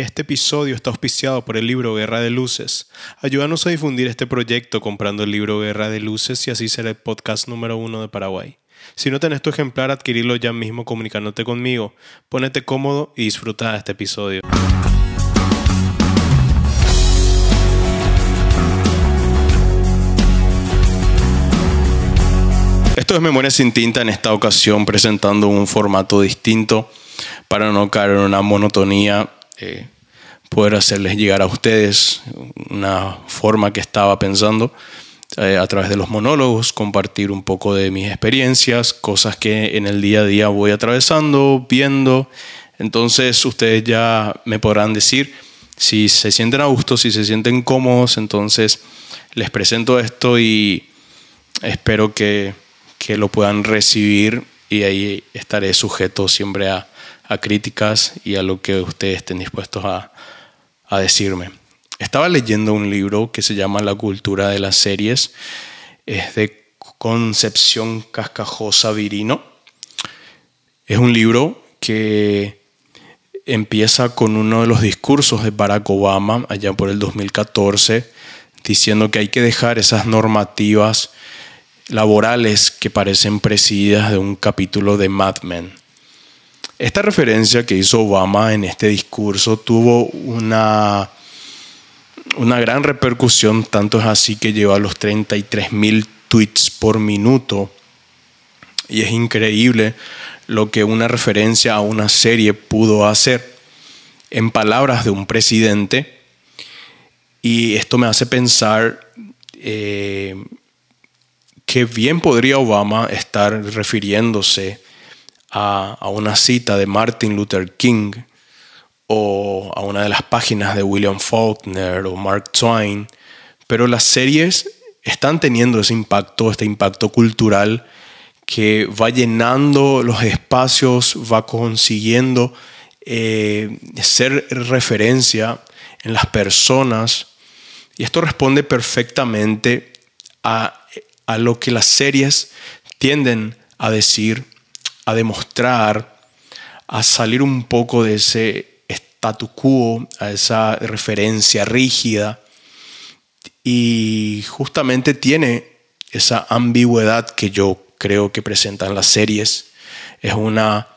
Este episodio está auspiciado por el libro Guerra de Luces. Ayúdanos a difundir este proyecto comprando el libro Guerra de Luces y así ser el podcast número uno de Paraguay. Si no tenés tu ejemplar, adquirirlo ya mismo comunicándote conmigo. Pónete cómodo y disfruta de este episodio. Esto es Memoria sin tinta en esta ocasión presentando un formato distinto para no caer en una monotonía eh, poder hacerles llegar a ustedes una forma que estaba pensando eh, a través de los monólogos, compartir un poco de mis experiencias, cosas que en el día a día voy atravesando, viendo. Entonces ustedes ya me podrán decir si se sienten a gusto, si se sienten cómodos, entonces les presento esto y espero que, que lo puedan recibir y ahí estaré sujeto siempre a, a críticas y a lo que ustedes estén dispuestos a, a decirme. Estaba leyendo un libro que se llama La cultura de las series. Es de Concepción Cascajosa Virino. Es un libro que empieza con uno de los discursos de Barack Obama allá por el 2014, diciendo que hay que dejar esas normativas laborales que parecen presididas de un capítulo de Mad Men. Esta referencia que hizo Obama en este discurso tuvo una, una gran repercusión, tanto es así que llegó a los 33 mil tweets por minuto. Y es increíble lo que una referencia a una serie pudo hacer en palabras de un presidente. Y esto me hace pensar eh, que bien podría Obama estar refiriéndose a, una cita de Martin Luther King o a una de las páginas de William Faulkner o Mark Twain, pero las series están teniendo ese impacto, este impacto cultural que va llenando los espacios, va consiguiendo eh, ser referencia en las personas. Y esto responde perfectamente a, a lo que las series tienden a decir a demostrar, a salir un poco de ese statu quo, a esa referencia rígida. Y justamente tiene esa ambigüedad que yo creo que presentan las series. Es una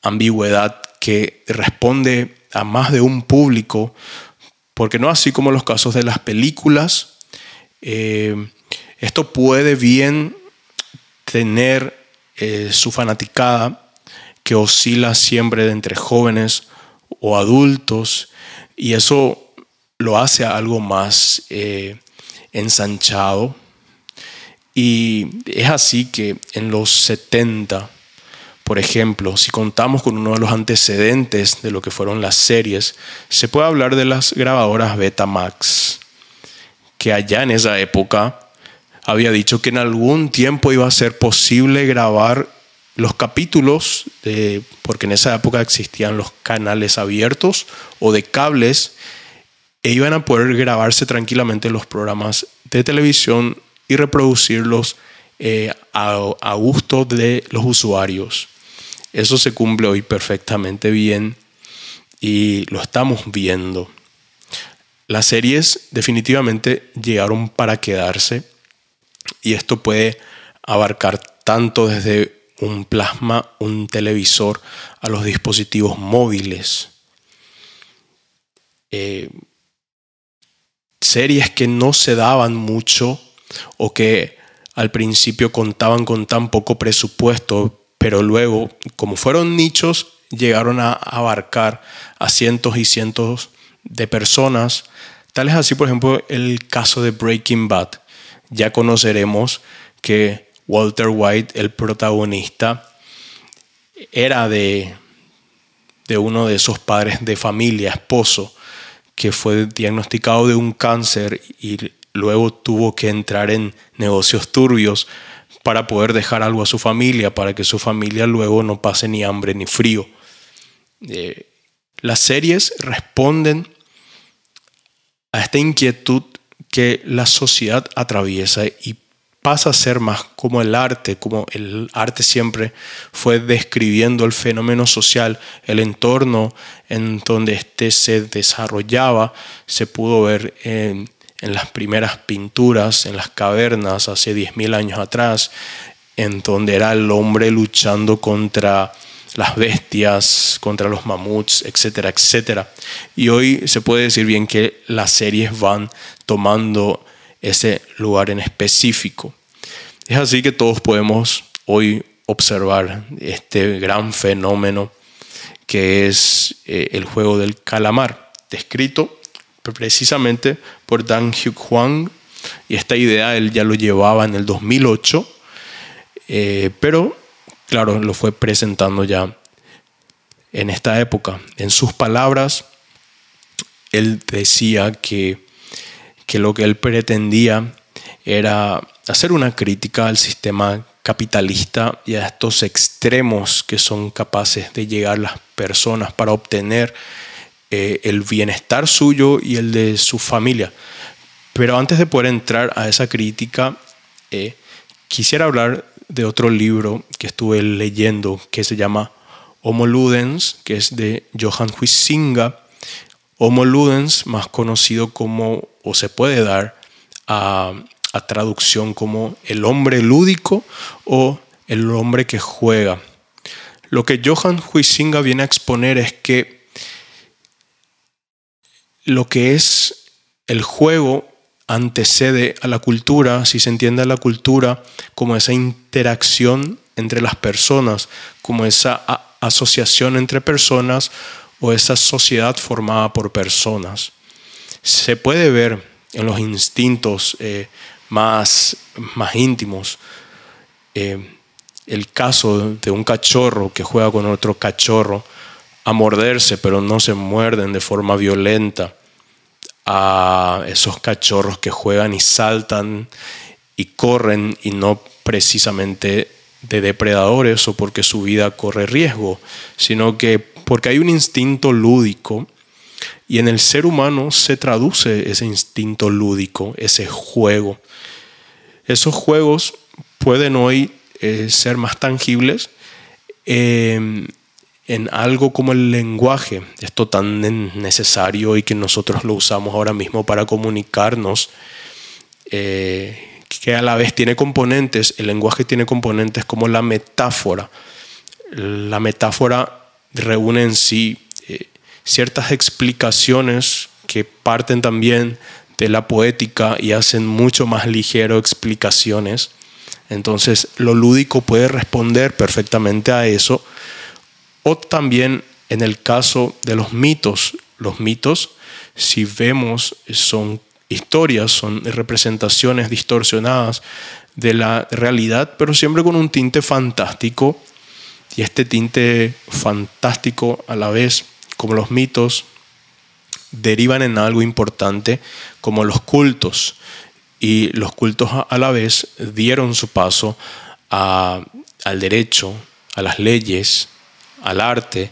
ambigüedad que responde a más de un público, porque no así como los casos de las películas, eh, esto puede bien tener eh, su fanaticada, que oscila siempre entre jóvenes o adultos, y eso lo hace algo más eh, ensanchado. Y es así que en los 70, por ejemplo, si contamos con uno de los antecedentes de lo que fueron las series, se puede hablar de las grabadoras Betamax, que allá en esa época había dicho que en algún tiempo iba a ser posible grabar los capítulos, porque en esa época existían los canales abiertos o de cables, e iban a poder grabarse tranquilamente los programas de televisión y reproducirlos eh, a gusto de los usuarios. Eso se cumple hoy perfectamente bien y lo estamos viendo. Las series definitivamente llegaron para quedarse y esto puede abarcar tanto desde un plasma, un televisor, a los dispositivos móviles. Eh, series que no se daban mucho o que al principio contaban con tan poco presupuesto, pero luego, como fueron nichos, llegaron a abarcar a cientos y cientos de personas. Tal es así, por ejemplo, el caso de Breaking Bad ya conoceremos que Walter White, el protagonista, era de, de uno de esos padres de familia, esposo, que fue diagnosticado de un cáncer y luego tuvo que entrar en negocios turbios para poder dejar algo a su familia, para que su familia luego no pase ni hambre ni frío. Eh, las series responden a esta inquietud que la sociedad atraviesa y pasa a ser más como el arte, como el arte siempre fue describiendo el fenómeno social, el entorno en donde éste se desarrollaba, se pudo ver en, en las primeras pinturas, en las cavernas hace 10.000 años atrás, en donde era el hombre luchando contra las bestias, contra los mamuts, etcétera, etcétera. Y hoy se puede decir bien que las series van tomando ese lugar en específico. Es así que todos podemos hoy observar este gran fenómeno que es eh, el juego del calamar, descrito precisamente por Dan Hyuk Hwang, y esta idea él ya lo llevaba en el 2008, eh, pero claro, lo fue presentando ya en esta época. En sus palabras, él decía que, que lo que él pretendía era hacer una crítica al sistema capitalista y a estos extremos que son capaces de llegar las personas para obtener eh, el bienestar suyo y el de su familia. Pero antes de poder entrar a esa crítica, eh, quisiera hablar de otro libro que estuve leyendo que se llama Homo Ludens, que es de Johann Huizinga. Homo Ludens, más conocido como, o se puede dar a, a traducción como el hombre lúdico o el hombre que juega. Lo que Johann Huizinga viene a exponer es que lo que es el juego antecede a la cultura, si se entiende a la cultura como esa interacción entre las personas, como esa asociación entre personas o esa sociedad formada por personas. Se puede ver en los instintos eh, más, más íntimos. Eh, el caso de un cachorro que juega con otro cachorro a morderse, pero no se muerden de forma violenta, a esos cachorros que juegan y saltan y corren y no precisamente de depredadores o porque su vida corre riesgo, sino que porque hay un instinto lúdico y en el ser humano se traduce ese instinto lúdico, ese juego. Esos juegos pueden hoy eh, ser más tangibles eh, en algo como el lenguaje, esto tan necesario y que nosotros lo usamos ahora mismo para comunicarnos, eh, que a la vez tiene componentes, el lenguaje tiene componentes como la metáfora. La metáfora reúne en sí eh, ciertas explicaciones que parten también de la poética y hacen mucho más ligero explicaciones. Entonces lo lúdico puede responder perfectamente a eso o también en el caso de los mitos. Los mitos, si vemos, son historias, son representaciones distorsionadas de la realidad, pero siempre con un tinte fantástico. Y este tinte fantástico a la vez, como los mitos, derivan en algo importante como los cultos. Y los cultos a la vez dieron su paso al derecho, a las leyes, al arte,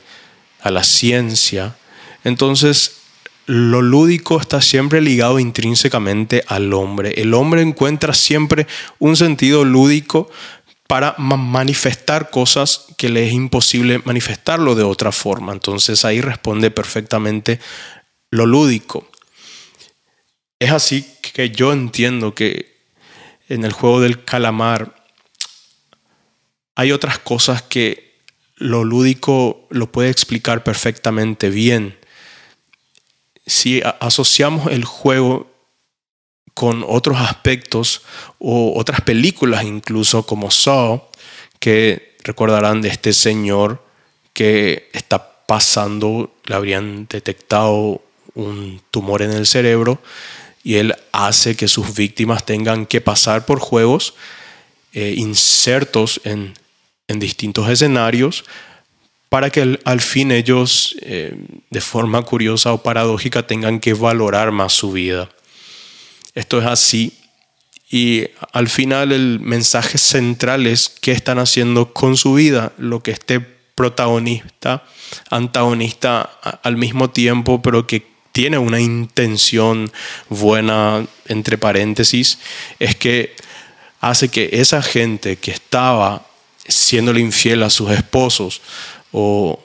a la ciencia. Entonces, lo lúdico está siempre ligado intrínsecamente al hombre. El hombre encuentra siempre un sentido lúdico para manifestar cosas que le es imposible manifestarlo de otra forma. Entonces ahí responde perfectamente lo lúdico. Es así que yo entiendo que en el juego del calamar hay otras cosas que lo lúdico lo puede explicar perfectamente bien. Si asociamos el juego con otros aspectos o otras películas incluso como Saw, que recordarán de este señor que está pasando, le habrían detectado un tumor en el cerebro y él hace que sus víctimas tengan que pasar por juegos eh, insertos en en distintos escenarios para que al fin ellos, eh, de forma curiosa o paradójica, tengan que valorar más su vida. Esto es así. Y al final el mensaje central es qué están haciendo con su vida, lo que este protagonista, antagonista al mismo tiempo, pero que tiene una intención buena, entre paréntesis, es que hace que esa gente que estaba siendo infiel a sus esposos o,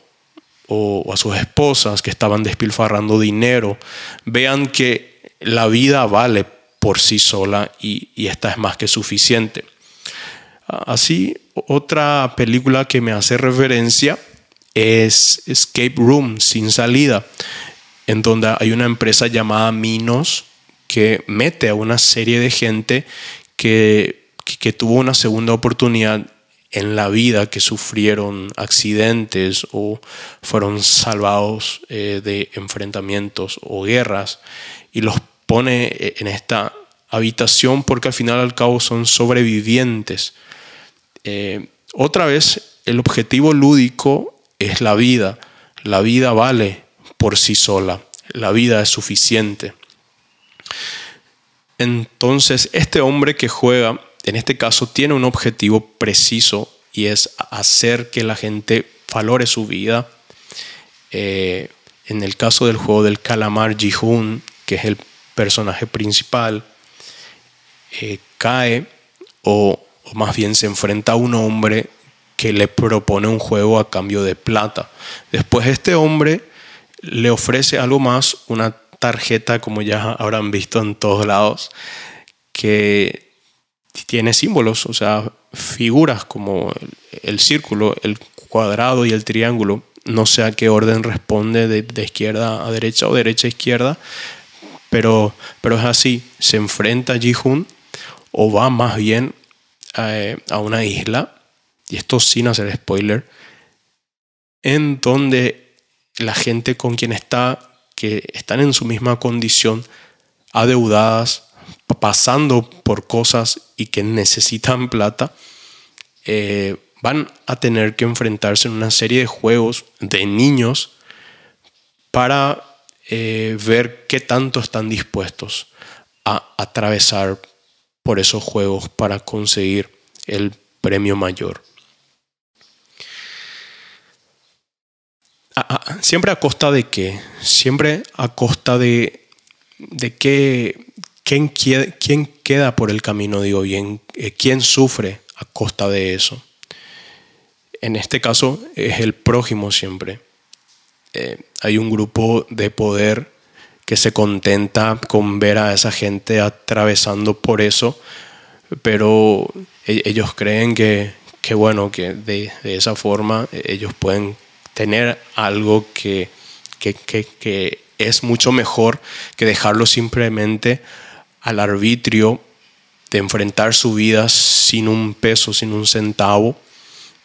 a sus esposas que estaban despilfarrando dinero, vean que la vida vale por sí sola y, y esta es más que suficiente. Así, otra película que me hace referencia es Escape Room, sin salida, en donde hay una empresa llamada Minos que mete a una serie de gente que, que, tuvo una segunda oportunidad en la vida, que sufrieron accidentes o fueron salvados eh, de enfrentamientos o guerras, y los pone eh, en esta habitación porque al final al cabo son sobrevivientes. Eh, otra vez, el objetivo lúdico es la vida. La vida vale por sí sola. La vida es suficiente. Entonces, este hombre que juega, en este caso, tiene un objetivo preciso y es hacer que la gente valore su vida. Eh, en el caso del juego del calamar, Ji-Hoon, que es el personaje principal, eh, cae o más bien se enfrenta a un hombre que le propone un juego a cambio de plata. Después este hombre le ofrece algo más, una tarjeta como ya habrán visto en todos lados, que tiene símbolos, o sea, figuras como el, círculo, el cuadrado y el triángulo. No sé a qué orden responde de, izquierda a derecha o derecha a izquierda, pero, pero es así. Se enfrenta a Ji-Hoon o va más bien eh, a una isla, y esto sin hacer spoiler, en donde la gente con quien está, que están en su misma condición, adeudadas, pasando por cosas y que necesitan plata, eh, van a tener que enfrentarse en una serie de juegos de niños para eh, ver qué tanto están dispuestos a atravesar por esos juegos para conseguir el premio mayor. siempre a costa de qué? Siempre a costa de, de qué, quién, queda por el camino, digo bien, eh, quién sufre a costa de eso. En este caso es el prójimo siempre. Eh, hay un grupo de poder que se contenta con ver a esa gente atravesando por eso, pero e-, ellos creen que, bueno, que de, esa forma ellos pueden tener algo que, que, es mucho mejor que dejarlo simplemente al arbitrio de enfrentar su vida sin un peso, sin un centavo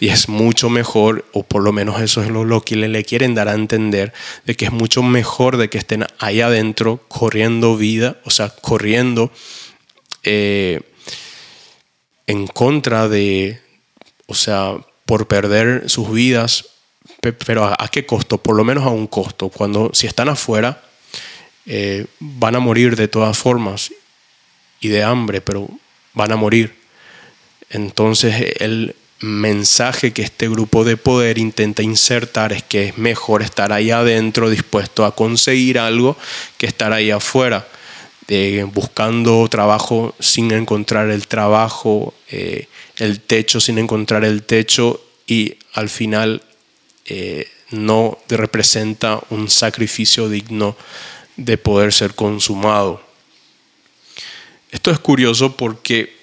y es mucho mejor, o por lo menos eso es lo, que le, quieren dar a entender, de que es mucho mejor de que estén ahí adentro corriendo vida, o sea, corriendo eh, en contra de, o sea, por perder sus vidas, pero ¿a, qué costo? Por lo menos a un costo. Cuando si están afuera, eh, van a morir de todas formas y de hambre, pero van a morir. Entonces él mensaje que este grupo de poder intenta insertar es que es mejor estar ahí adentro dispuesto a conseguir algo que estar ahí afuera, buscando trabajo sin encontrar el trabajo, eh, el techo sin encontrar el techo y al final eh, no representa un sacrificio digno de poder ser consumado. Esto es curioso porque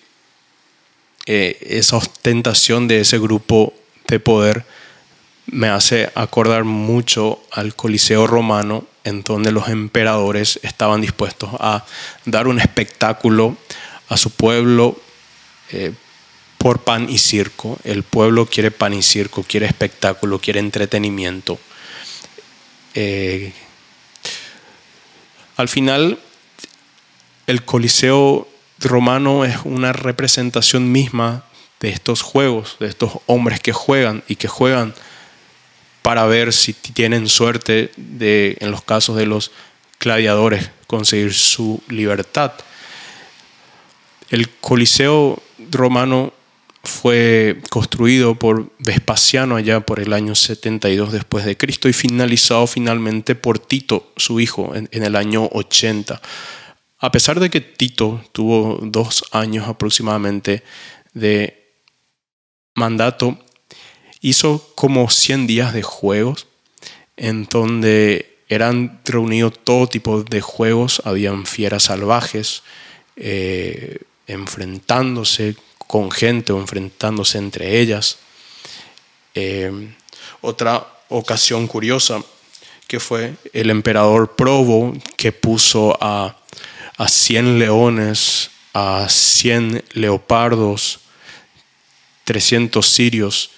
eh, esa ostentación de ese grupo de poder me hace acordar mucho al Coliseo romano, en donde los emperadores estaban dispuestos a dar un espectáculo a su pueblo eh, por pan y circo. El pueblo quiere pan y circo, quiere espectáculo, quiere entretenimiento. Eh, al final, el Coliseo romano es una representación misma de estos juegos, de estos hombres que juegan y que juegan para ver si tienen suerte de, en los casos de los gladiadores, conseguir su libertad. El Coliseo romano fue construido por Vespasiano allá por el año 72 después de Cristo y finalizado finalmente por Tito, su hijo, en, en el año 80 a pesar de que Tito tuvo dos años aproximadamente de mandato, hizo como 100 días de juegos en donde eran reunidos todo tipo de juegos, habían fieras salvajes, eh, enfrentándose con gente o enfrentándose entre ellas. Eh, otra ocasión curiosa que fue el emperador Probo que puso a, a 100 leones, a 100 leopardos, 300 sirios,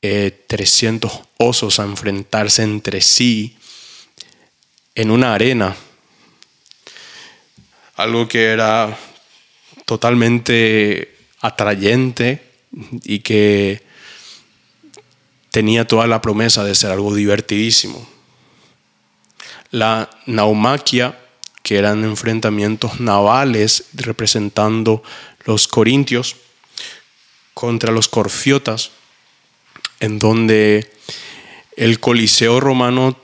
300 eh, osos a enfrentarse entre sí en una arena. Algo que era totalmente atrayente y que tenía toda la promesa de ser algo divertidísimo. La naumaquia, que eran enfrentamientos navales representando los corintios contra los corfiotas, en donde el Coliseo romano,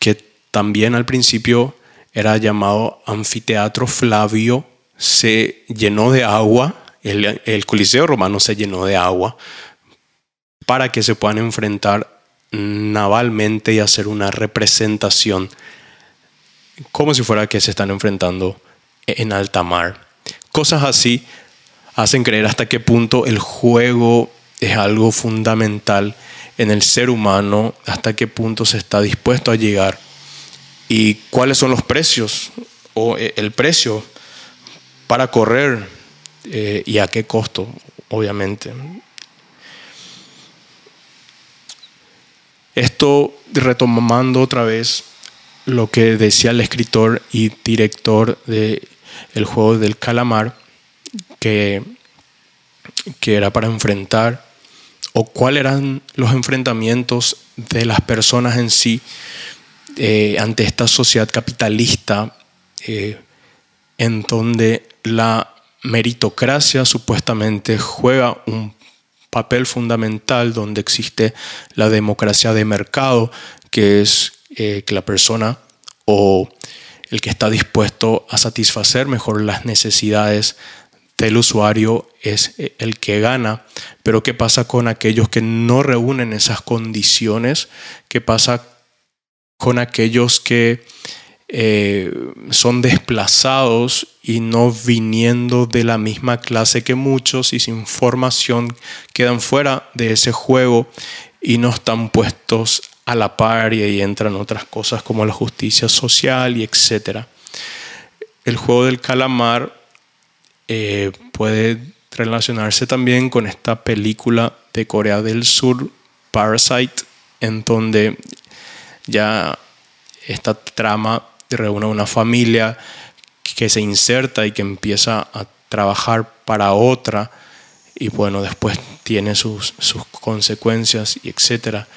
que también al principio era llamado Anfiteatro Flavio, se llenó de agua, el, Coliseo romano se llenó de agua para que se puedan enfrentar navalmente y hacer una representación como si fuera que se están enfrentando en alta mar. Cosas así hacen creer hasta qué punto el juego es algo fundamental en el ser humano, hasta qué punto se está dispuesto a llegar y cuáles son los precios o eh, el precio para correr eh, y a qué costo, obviamente. Esto retomando otra vez lo que decía el escritor y director de el juego del calamar, que, que era para enfrentar o cuáles eran los enfrentamientos de las personas en sí eh, ante esta sociedad capitalista eh, en donde la meritocracia supuestamente juega un papel fundamental donde existe la democracia de mercado, que es eh, que la persona o el que está dispuesto a satisfacer mejor las necesidades del usuario es eh, el que gana. Pero ¿qué pasa con aquellos que no reúnen esas condiciones? ¿Qué pasa con aquellos que eh, son desplazados y no viniendo de la misma clase que muchos y sin formación quedan fuera de ese juego y no están puestos a la par y ahí entran otras cosas como la justicia social y etcétera. El juego del calamar eh, puede relacionarse también con esta película de Corea del Sur, Parasite, en donde ya esta trama reúne a una familia que se inserta y que empieza a trabajar para otra y bueno, después tiene sus, sus consecuencias y etcétera.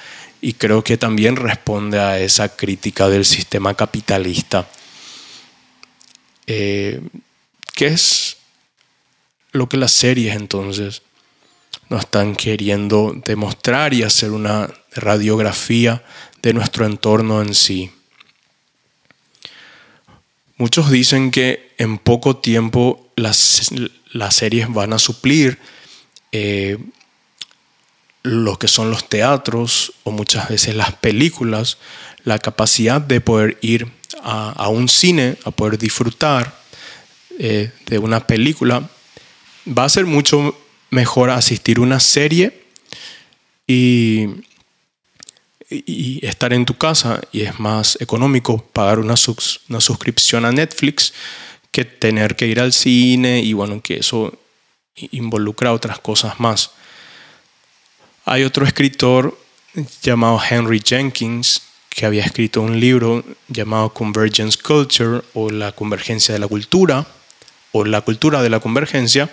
Y creo que también responde a esa crítica del sistema capitalista, eh, que es lo que las series entonces nos están queriendo demostrar y hacer una radiografía de nuestro entorno en sí. Muchos dicen que en poco tiempo las, las series van a suplir eh, lo que son los teatros o muchas veces las películas, la capacidad de poder ir a, un cine, a poder disfrutar eh, de una película va a ser mucho mejor asistir a una serie y, estar en tu casa y es más económico pagar una, una suscripción a Netflix que tener que ir al cine y bueno, que eso involucra otras cosas más. Hay otro escritor llamado Henry Jenkins que había escrito un libro llamado Convergence Culture o la convergencia de la cultura o la cultura de la convergencia,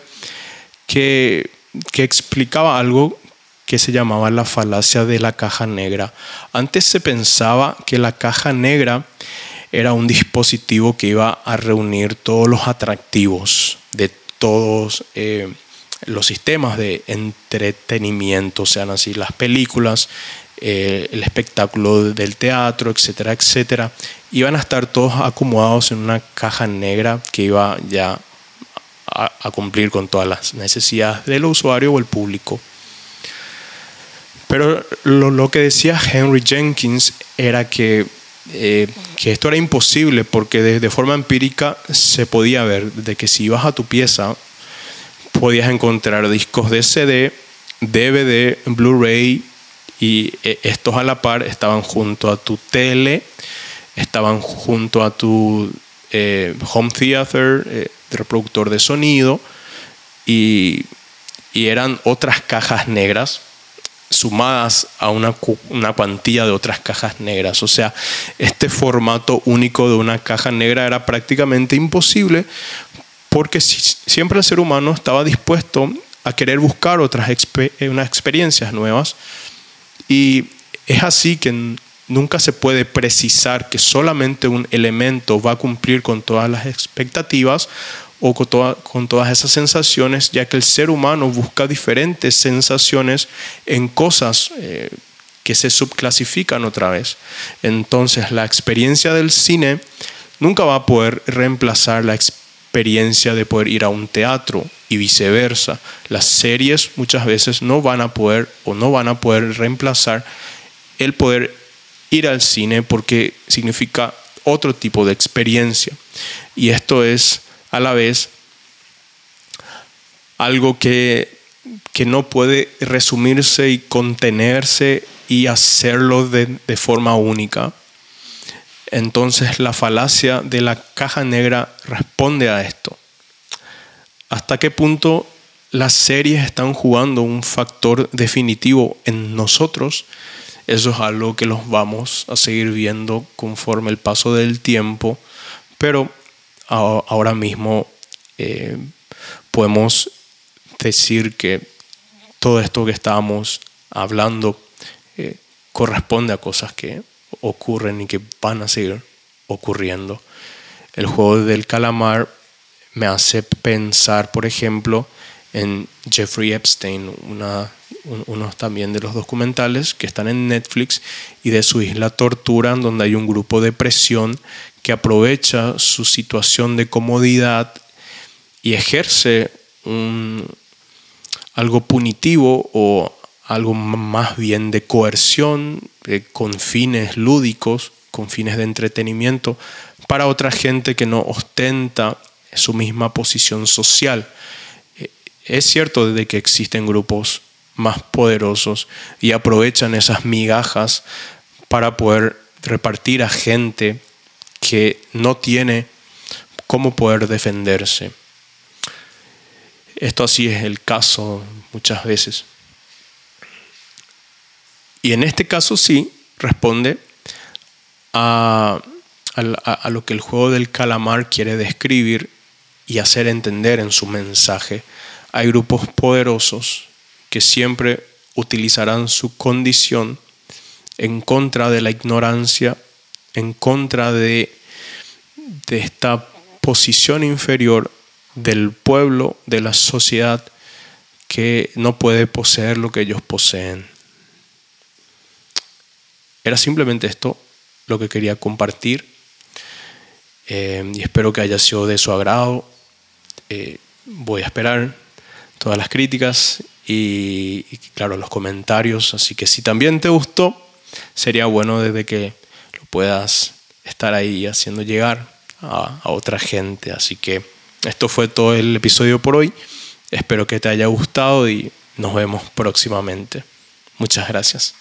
que, que explicaba algo que se llamaba la falacia de la caja negra. Antes se pensaba que la caja negra era un dispositivo que iba a reunir todos los atractivos de todos eh, los sistemas de entretenimiento, sean así las películas, eh, el espectáculo del teatro, etcétera, etcétera. Iban a estar todos acomodados en una caja negra que iba ya a, cumplir con todas las necesidades del usuario o el público. Pero lo, que decía Henry Jenkins era que, eh, que esto era imposible porque de, forma empírica se podía ver de que si ibas a tu pieza podías encontrar discos de CD, DVD, Blu-ray y eh, estos a la par estaban junto a tu tele, estaban junto a tu eh, home theater, eh, reproductor de sonido y, y, eran otras cajas negras sumadas a una, una cuantía de otras cajas negras. O sea, este formato único de una caja negra era prácticamente imposible porque siempre el ser humano estaba dispuesto a querer buscar otras eh, unas experiencias nuevas y es así que nunca se puede precisar que solamente un elemento va a cumplir con todas las expectativas o con, todas esas sensaciones, ya que el ser humano busca diferentes sensaciones en cosas eh, que se subclasifican otra vez. Entonces la experiencia del cine nunca va a poder reemplazar la experiencia experiencia de poder ir a un teatro y viceversa. Las series muchas veces no van a poder o no van a poder reemplazar el poder ir al cine porque significa otro tipo de experiencia. Y esto es a la vez algo que, que no puede resumirse y contenerse y hacerlo de, de forma única entonces la falacia de la caja negra responde a esto. ¿Hasta qué punto las series están jugando un factor definitivo en nosotros? Eso es algo que los vamos a seguir viendo conforme el paso del tiempo, pero ahora mismo eh, podemos decir que todo esto que estábamos hablando eh, corresponde a cosas que ocurren y que van a seguir ocurriendo. El juego del calamar me hace pensar, por ejemplo, en Jeffrey Epstein, una, uno también de los documentales que están en Netflix, y de su isla Tortura, donde hay un grupo de presión que aprovecha su situación de comodidad y ejerce algo punitivo o algo más bien de coerción, eh, con fines lúdicos, con fines de entretenimiento, para otra gente que no ostenta su misma posición social. Eh, es cierto de que existen grupos más poderosos y aprovechan esas migajas para poder repartir a gente que no tiene cómo poder defenderse. Esto así es el caso muchas veces. Y en este caso sí responde a, lo que el juego del calamar quiere describir y hacer entender en su mensaje. Hay grupos poderosos que siempre utilizarán su condición en contra de la ignorancia, en contra de, de esta posición inferior del pueblo, de la sociedad, que no puede poseer lo que ellos poseen. Era simplemente esto lo que quería compartir eh, y espero que haya sido de su agrado. Eh, voy a esperar todas las críticas y, claro, los comentarios. Así que si también te gustó, sería bueno desde que lo puedas estar ahí haciendo llegar a, a otra gente. Así que esto fue todo el episodio por hoy. Espero que te haya gustado y nos vemos próximamente. Muchas gracias.